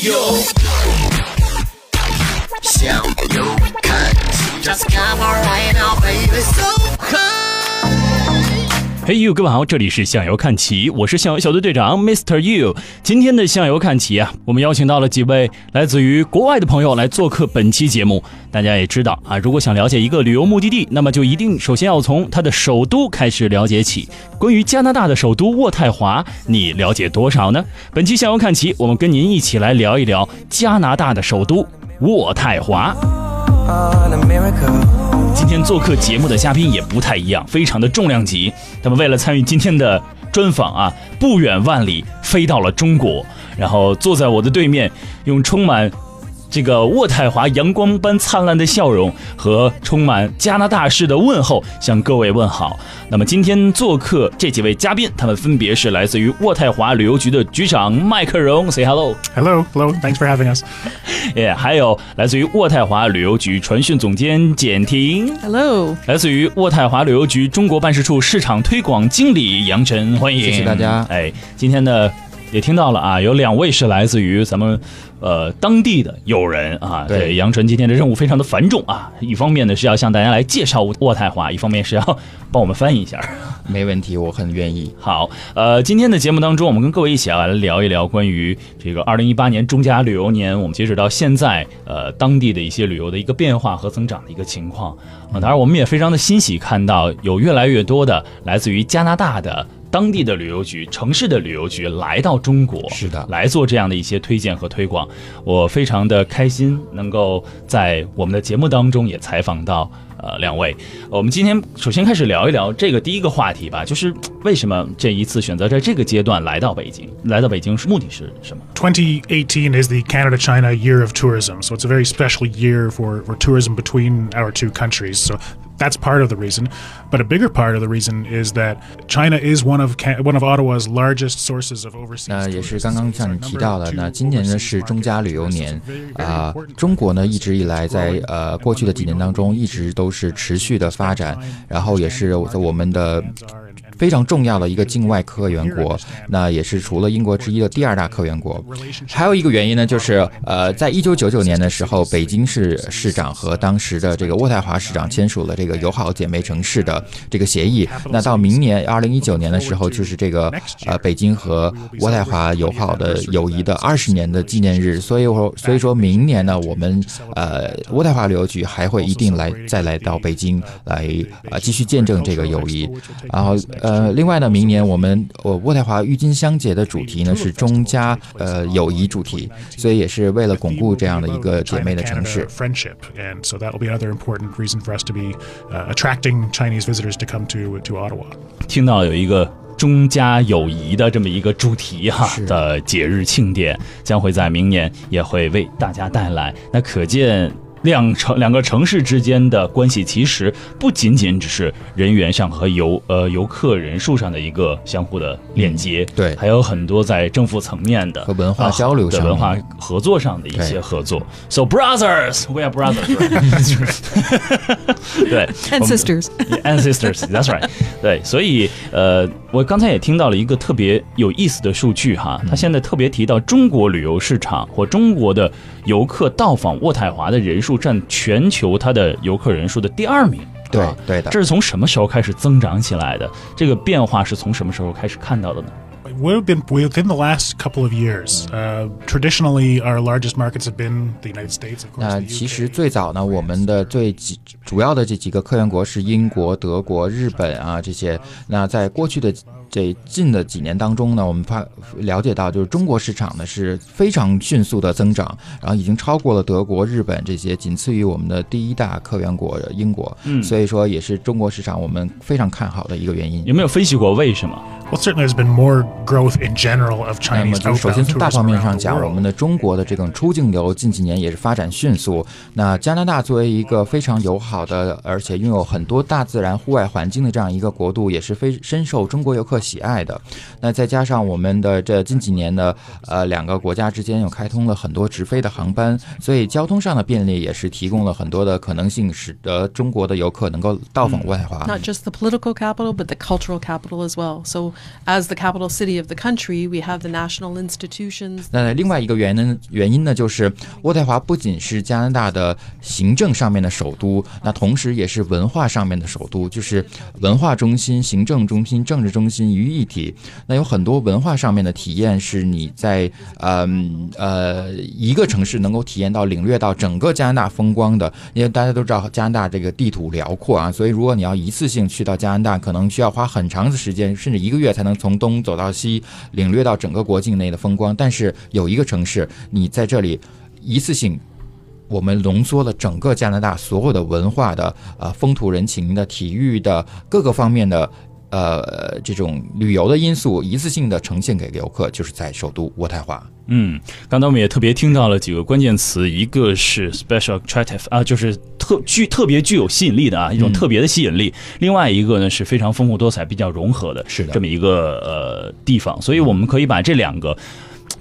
呦，向右看齐，Just come on right now, baby, so high。嘿、，you，各位好，这里是向游看齐，我是向游小队队长 Mr. You。今天的向游看齐啊，我们邀请到了几位来自于国外的朋友来做客本期节目。大家也知道啊，如果想了解一个旅游目的地，那么就一定首先要从它的首都开始了解起。关于加拿大的首都渥太华，你了解多少呢？本期向游看齐，我们跟您一起来聊一聊加拿大的首都渥太华。今天做客节目的嘉宾也不太一样，非常的重量级。他们为了参与今天的专访啊，不远万里飞到了中国，然后坐在我的对面，用充满这个渥太华阳光般灿烂的笑容和充满加拿大式的问候向各位问好。那么今天做客这几位嘉宾，他们分别是来自于渥太华旅游局的局长麦克荣，say hello。Hello, hello. Thanks for having us. 也、yeah, 还有来自于渥太华旅游局传讯总监简婷 Hello，来自于渥太华旅游局中国办事处市场推广经理杨晨，欢迎，谢谢大家。哎，今天呢也听到了啊，有两位是来自于咱们呃当地的友人啊。对，杨晨今天的任务非常的繁重啊，一方面呢是要向大家来介绍渥太华，一方面是要帮我们翻译一下。没问题，我很愿意。好，呃，今天的节目当中，我们跟各位一起来聊一聊关于这个二零一八年中加旅游年，我们截止到现在，呃，当地的一些旅游的一个变化和增长的一个情况。啊，当然，我们也非常的欣喜看到有越来越多的来自于加拿大的当地的旅游局、城市的旅游局来到中国，是的，来做这样的一些推荐和推广。我非常的开心，能够在我们的节目当中也采访到。呃，两位，我们今天首先开始聊一聊这个第一个话题吧，就是为什么这一次选择在这个阶段来到北京？来到北京是目的是什么？2018 is the Canada-China Year of Tourism, so it's a very special year for, for tourism between our two countries. So that's part of the reason. But a bigger part of the reason is that China is one of one of Ottawa's largest sources of overseas. 那也是刚刚像你提到的，那今年呢是中加旅游年啊、呃，中国呢一直以来在呃过去的几年当中一直都是持续的发展，然后也是在我们的。 非常重要的一个境外客源国，那也是除了英国之一的第二大客源国。还有一个原因呢，就是呃，在一九九九年的时候，北京市市长和当时的这个渥太华市长签署了这个友好姐妹城市的这个协议。那到明年二零一九年的时候，就是这个呃北京和渥太华友好的友谊的二十年的纪念日。所以说，所以说明年呢，我们呃渥太华旅游局还会一定来再来到北京来啊、呃、继续见证这个友谊，然后呃。呃，另外呢，明年我们呃渥太华郁金香节的主题呢是中加呃友谊主题，所以也是为了巩固这样的一个姐妹的城市。friendship, and so that will be another important reason for us to be uh, attracting Chinese visitors to come to to Ottawa. 听到有一个中加友谊的这么一个主题哈的节日庆典，将会在明年也会为大家带来，那可见。两城两个城市之间的关系，其实不仅仅只是人员上和游呃游客人数上的一个相互的链接，嗯、对，还有很多在政府层面的和文化交流上、啊、的文化合作上的一些合作。So brothers, we are brothers. 对 and sisters, and sisters. That's right. 对，所以呃，我刚才也听到了一个特别有意思的数据哈，他现在特别提到中国旅游市场或中国的游客到访渥太华的人数。占全球它的游客人数的第二名，对对的，这是从什么时候开始增长起来的？这个变化是从什么时候开始看到的呢？We've been within the last couple of years. Uh, traditionally, our largest markets have been the United States, of course. 那其实最早呢，我们的最几主要的这几个客源国是英国、德国、日本啊这些。那在过去的这近的几年当中呢，我们发了解到，就是中国市场呢是非常迅速的增长，然后已经超过了德国、日本这些，仅次于我们的第一大客源国英国。嗯，所以说也是中国市场我们非常看好的一个原因。有没有分析过为什么？Well, certainly there's been more growth in general of 那么 Chinese 就是首先从大方面上讲，我们的中国的这种出境游近几年也是发展迅速。那加拿大作为一个非常友好的，而且拥有很多大自然户外环境的这样一个国度，也是非深受中国游客喜爱的。那再加上我们的这近几年的呃两个国家之间又开通了很多直飞的航班，所以交通上的便利也是提供了很多的可能性，使得中国的游客能够到访渥太华。Not just the political capital, but the cultural capital as well. So, as the capital city of the country, we have the national institutions. 那另外一个原因原因呢，就是渥太华不仅是加拿大的行政上面的首都，那同时也是文化上面的首都，就是文化中心、行政中心、政治中心于一体。那有很多文化上面的体验是你在嗯呃一个城市能够体验到、领略到整个加拿大风光的。因为大家都知道加拿大这个地图辽阔啊，所以如果你要一次性去到加拿大，可能需要花很长的时间，甚至一个月才能从东走到西，领略到整个国境内的风光。但是有一个城市，你在这里一次性。我们浓缩了整个加拿大所有的文化的、呃风土人情的、体育的各个方面的，呃这种旅游的因素，一次性的呈现给游客，就是在首都渥太华。嗯，刚才我们也特别听到了几个关键词，一个是 special attractive 啊，就是特具特别具有吸引力的啊，一种特别的吸引力；另外一个呢是非常丰富多彩、比较融合的，是的这么一个呃地方。所以我们可以把这两个。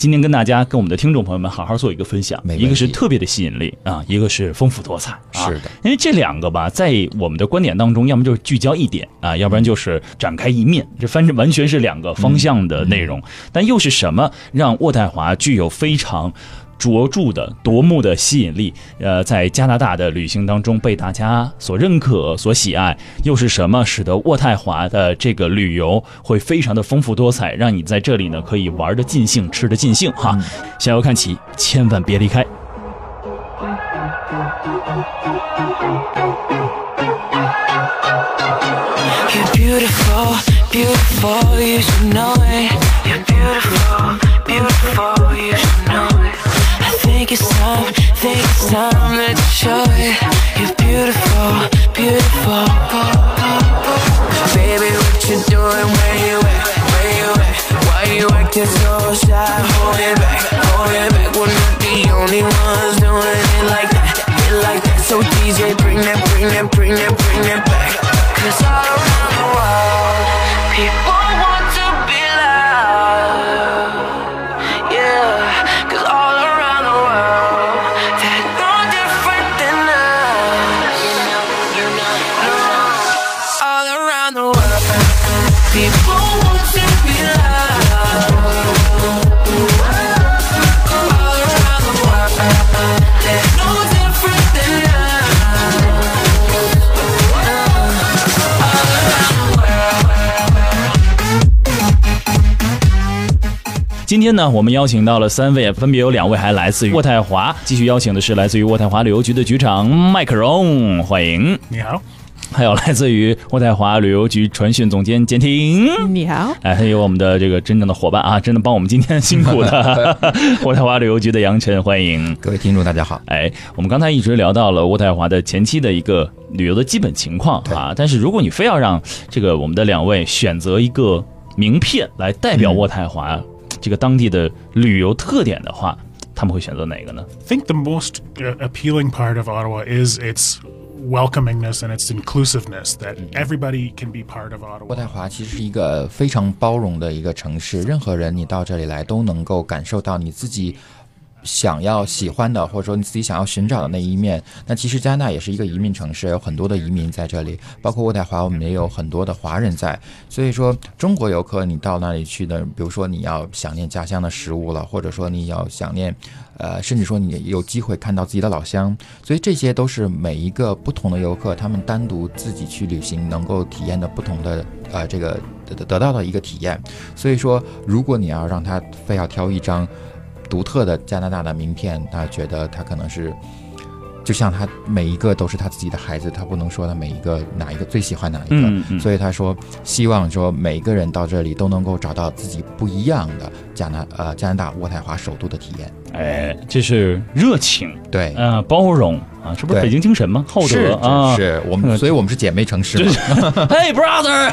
今天跟大家、跟我们的听众朋友们好好做一个分享，一个是特别的吸引力啊，一个是丰富多彩啊。是的，因为这两个吧，在我们的观点当中，要么就是聚焦一点啊，要不然就是展开一面，这反正完全是两个方向的内容。但又是什么让渥太华具有非常卓著的夺目的吸引力？呃，在加拿大的旅行当中被大家所认可、所喜爱，又是什么使得渥太华的这个旅游会非常的丰富多彩，让你在这里呢可以玩的尽兴、吃的尽兴哈？向右看齐，千万别离开。You're beautiful, beautiful, you should know it. You're beautiful, beautiful, I think it's time, think it's time that you show it. 今天呢，我们邀请到了三位，分别有两位还来自于渥太华，继续邀请的是来自于渥太华旅游局的局长麦克荣，欢迎；你好。还有来自于渥太华旅游局传讯总监简婷，你好。哎，还有我们的这个真正的伙伴啊，真的帮我们今天辛苦的 渥太华旅游局的杨晨，欢迎。各位听众，大家好。哎，我们刚才一直聊到了渥太华的前期的一个旅游的基本情况啊，但是如果你非要让这个我们的两位选择一个名片来代表渥太华、这个当地的旅游特点的话，他们会选择哪个呢？I think the most uh, appealing part of Ottawa is its welcomingness and its inclusiveness that everybody can be part of 渥 Ottawa. 太华其实是一个非常包容的一个城市，任何人你到这里来都能够感受到你自己 想要喜欢的，或者说你自己想要寻找的那一面。那其实加拿大也是一个移民城市，有很多的移民在这里，包括渥太华，我们也有很多的华人在。所以说，中国游客你到那里去的，比如说你要想念家乡的食物了，或者说你要想念。呃，甚至说你有机会看到自己的老乡，所以这些都是每一个不同的游客，他们单独自己去旅行能够体验的不同的呃这个得得到的一个体验。所以说，如果你要让他非要挑一张独特的加拿大的名片，他觉得他可能是。就像他每一个都是他自己的孩子，他不能说他每一个哪一个最喜欢哪一个，嗯嗯所以他说希望说每一个人到这里都能够找到自己不一样的加拿呃加拿大渥太华首都的体验。哎，这是热情，对，呃，包容啊，这不是北京精神吗？厚是德啊，是我们，所以我们是姐妹城市嘛。嘿，brother，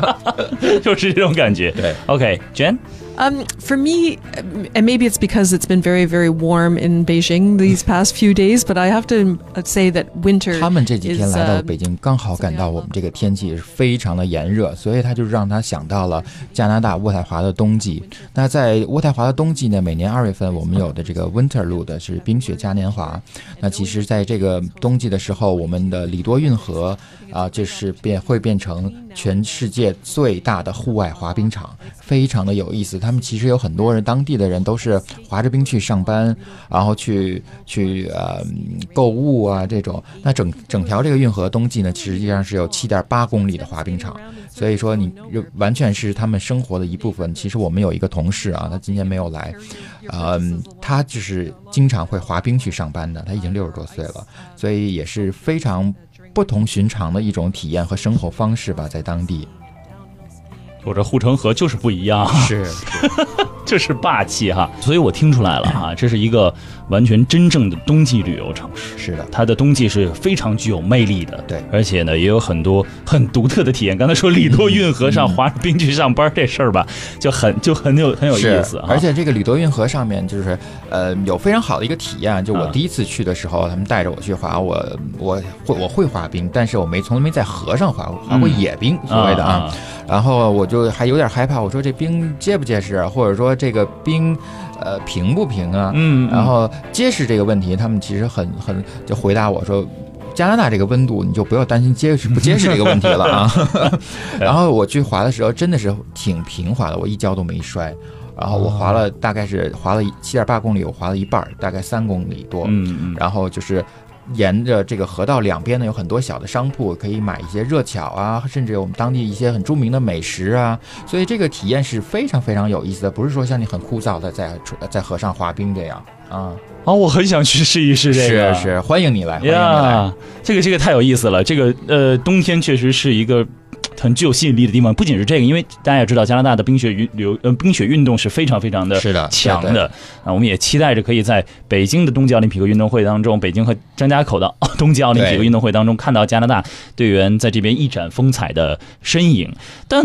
就是这种感觉。对，OK，Jen，Um, for me, um, and maybe it's because it's been very, very warm in Beijing these past few days, but I have to uh, say that winter 他们这几天来到 uh, 了北京，刚好感到我们这个天气是非常的炎热，所以他就让他想到了加拿大渥太华的冬季。那在渥太华的冬季呢，每年二月份我们有的这个 Winterlude 是冰雪嘉年华。那其实，在这个冬季的时候，我们的里多运河啊，就是变会变成全世界最大的户外滑冰场，非常的有意思。他们其实有很多人，当地的人都是滑着冰去上班，然后去去呃嗯购物啊这种。那整整条这个运河冬季呢，实际上是有七点八公里的滑冰场，所以说你完全是他们生活的一部分。其实我们有一个同事啊，他今天没有来，嗯，他就是经常会滑冰去上班的，他已经六十多岁了，所以也是非常不同寻常的一种体验和生活方式吧，在当地。我这护城河就是不一样，是，这是霸气哈。所以我听出来了哈，这是一个完全真正的冬季旅游城市。是的，它的冬季是非常具有魅力的，对而且呢也有很多很独特的体验。刚才说里多运河上滑着冰去上班这事儿吧，就很就很有很有意思。而且这个里多运河上面就是呃有非常好的一个体验。就我啊第一次去的时候，他们带着我去滑，我我会我会滑冰，但是我没从来没在河上滑过，滑过嗯野冰，所谓的啊。啊然后我就还有点害怕，我说这冰结不结实啊，或者说这个冰呃平不平啊？嗯，然后结实这个问题，他们其实很很就回答我说。加拿大这个温度，你就不要担心结实不结实这个问题了啊。然后我去滑的时候，真的是挺平滑的，我一跤都没摔。然后我滑了大概是滑了七点八公里，我滑了一半儿，大概三公里多。嗯嗯然后就是沿着这个河道两边呢，有很多小的商铺，可以买一些热巧啊，甚至有我们当地一些很著名的美食啊。所以这个体验是非常非常有意思的，不是说像你很枯燥的在在河上滑冰这样啊。啊，我很想去试一试这个，是是，欢迎你来，欢迎你来。呀，这个这个太有意思了。这个呃，冬天确实是一个。很具有吸引力的地方，不仅是这个，因为大家也知道，加拿大的冰雪运流呃冰雪运动是非常非常的是的强的啊。我们也期待着可以在北京的冬季奥林匹克运动会当中，北京和张家口的 冬季奥林匹克运动会当中，看到加拿大队员在这边一展风采的身影。但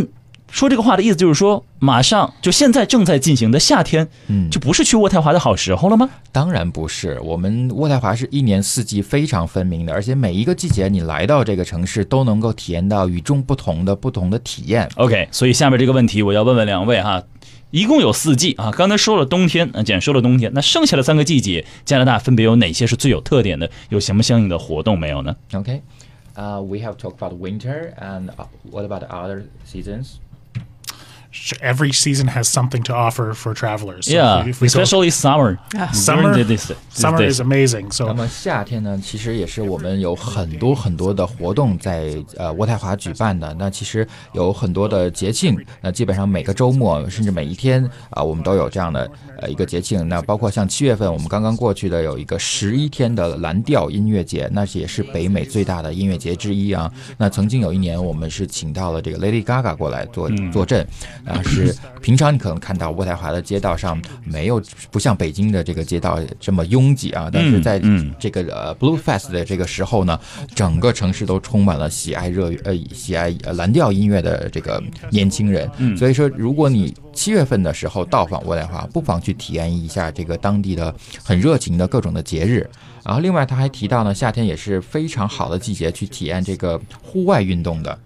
说这个话的意思就是说，马上就现在正在进行的夏天，嗯，就不是去渥太华的好时候了吗？当然不是，我们渥太华是一年四季非常分明的，而且每一个季节你来到这个城市都能够体验到与众不同的不同的体验。OK，所以下面这个问题我要问问两位哈，一共有四季啊，刚才说了冬天，啊，简说了冬天，那剩下的三个季节，加拿大分别有哪些是最有特点的？有什么相应的活动没有呢？Okay, uh, we have talked about winter, and uh, what about the other seasons? every season has something to offer for travelers. Yeah especially summer. Summer summer is amazing. So 那么夏天呢其实也是我们有很多很多的活动在呃渥太华举办的。那其实有很多的节庆那基本上每个周末甚至每一天啊我们都有这样的呃一个节庆。那包括像七月份我们刚刚过去的有一个十一天的蓝调音乐节那也是北美最大的音乐节之一啊。那曾经有一年我们是请到了这个 lady gaga 过来坐坐镇。啊是平常你可能看到渥太华的街道上没有不像北京的这个街道这么拥挤啊，但是在嗯这个呃 Blue Fest 的这个时候呢，整个城市都充满了喜爱热呃喜爱呃蓝调音乐的这个年轻人。嗯所以说，如果你七月份的时候到访渥太华，不妨去体验一下这个当地的很热情的各种的节日。然后，另外他还提到呢，夏天也是非常好的季节去体验这个户外运动的。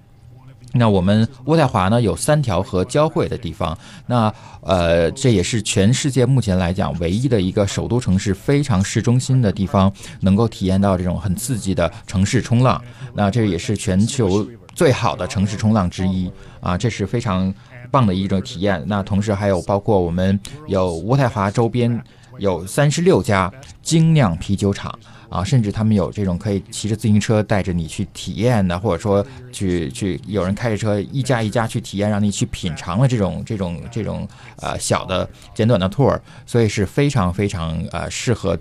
那我们渥太华呢有三条河交汇的地方，那呃这也是全世界目前来讲唯一的一个首都城市非常市中心的地方，能够体验到这种很刺激的城市冲浪。那这也是全球最好的城市冲浪之一啊，这是非常棒的一种体验。那同时还有包括我们有渥太华周边有三十六家精酿啤酒厂。啊，甚至他们有这种可以骑着自行车带着你去体验的，或者说去去有人开着车一家一家去体验，让你去品尝了这种这种这种呃小的简短的 tour，所以是非常非常呃适合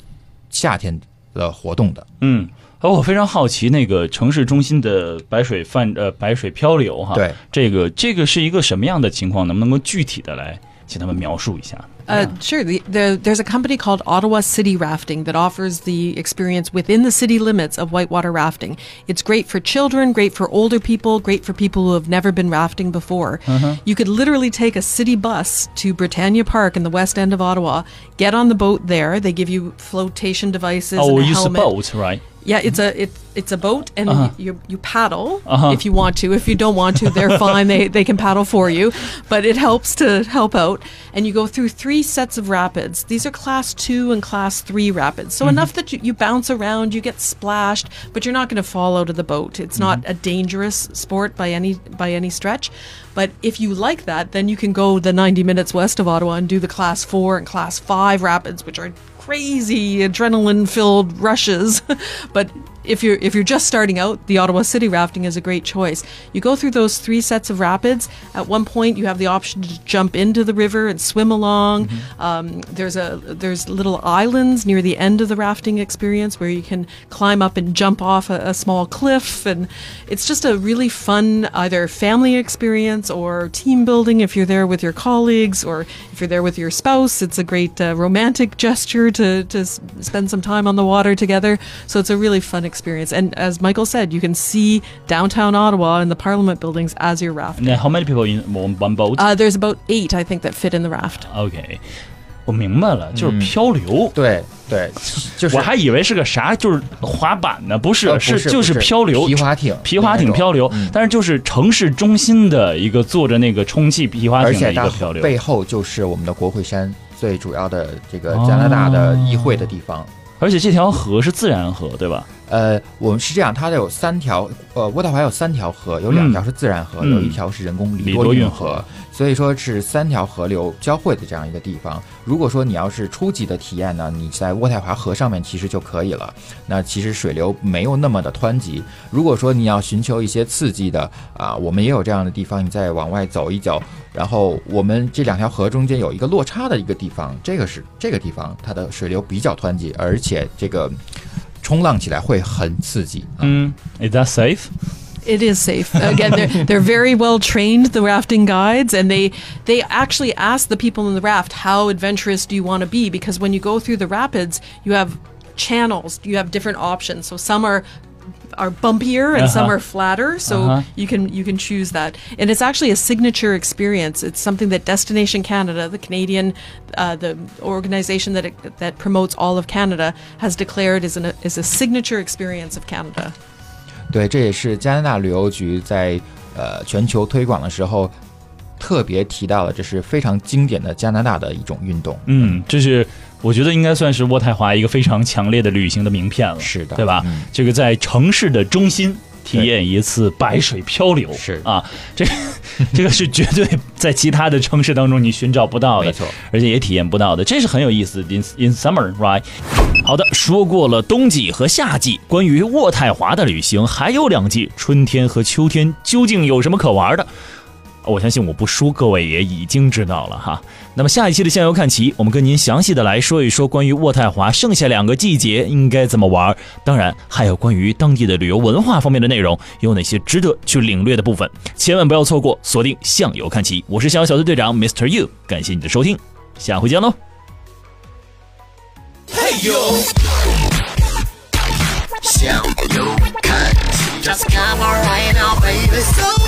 夏天的活动的。嗯，而我非常好奇那个城市中心的白水泛呃白水漂流哈，对，这个这个是一个什么样的情况？能不能够具体的来 请他们描述一下。 Uh, sure. The, the, there's a company called Ottawa City Rafting that offers the experience within the city limits of whitewater rafting. It's great for children, great for older people, great for people who have never been rafting before. You could literally take a city bus to Britannia Park in the west end of Ottawa, get on the boat there. They give you flotation devices Oh, and a we use a helmet. boat, right? Yeah, it's a it, it's a boat, and Uh-huh. you you paddle Uh-huh. if you want to. If you don't want to, they're fine. They they can paddle for you, but it helps to help out. And you go through three sets of rapids. These are class two and class three rapids, so enough that you, you bounce around, you get splashed, but you're not going to fall out of the boat. It's not a dangerous sport by any by any stretch. But if you like that, then you can go the 90 minutes west of Ottawa and do the class four and class five rapids, which are crazy adrenaline filled rushes. but if you're if you're just starting out, the Ottawa City rafting is a great choice. You go through those three sets of rapids. At one point, you have the option to jump into the river and swim along. Um, there's a there's little islands near the end of the rafting experience where you can climb up and jump off a, a small cliff, and it's just a really fun either family experience or team building if you're there with your colleagues or if you're there with your spouse. It's a great uh, romantic gesture to to spend some time on the water together. So it's a really fun experience. And as Michael said, you can see downtown Ottawa and the Parliament buildings as you're rafting. Now, how many people in one one boat? Uh, there's about eight, I think, that fit in the raft. OK，我明白了，就是漂流。对对，就是我还以为是个啥，就是滑板呢，不是，呃不是就是漂流皮划艇皮划艇漂流，嗯但是就是城市中心的一个坐着那个充气皮划艇的一个漂流。背后就是我们的国会山最主要的这个加拿大的议会的地方。而且这条河是自然河，对吧？呃，我们是这样，它有三条，呃，渥太华有三条河，有两条是自然河，嗯有一条是人工里里多运河，所以说是三条河流交汇的这样一个地方。如果说你要是初级的体验呢，你在渥太华河上面其实就可以了。那其实水流没有那么的湍急。如果说你要寻求一些刺激的啊，我们也有这样的地方，你再往外走一走，然后我们这两条河中间有一个落差的一个地方，这个是这个地方它的水流比较湍急，而且这个冲浪起来会很刺激。啊嗯，Is that safe？ It is safe. Again, they're they're very well trained, the rafting guides, and they they actually ask the people in the raft how adventurous do you want to be because when you go through the rapids, you have channels, you have different options. So some are are bumpier and some Uh-huh. are flatter, so Uh-huh. you can you can choose that. And it's actually a signature experience. It's something that Destination Canada, the Canadian uh, the organization that it, that promotes all of Canada, has declared is an is a signature experience of Canada. 对，这也是加拿大旅游局在呃全球推广的时候 特别提到了，这是非常经典的加拿大的一种运动。嗯，这是我觉得应该算是渥太华一个非常强烈的旅行的名片了，是的对吧？嗯这个在城市的中心体验一次白水漂流，是啊，这 这个是绝对在其他的城市当中你寻找不到的，没错，而且也体验不到的，这是很有意思的。In in summer, right？好的，说过了冬季和夏季，关于渥太华的旅行还有两季，春天和秋天究竟有什么可玩的？我相信我不输，各位也已经知道了哈。那么下一期的向游看齐，我们跟您详细的来说一说关于渥太华剩下两个季节应该怎么玩，当然还有关于当地的旅游文化方面的内容，有哪些值得去领略的部分，千万不要错过，锁定向游看齐。我是向游小队队长 Mr. You，感谢你的收听，下回见喽。向右看齐，Just come right now, baby.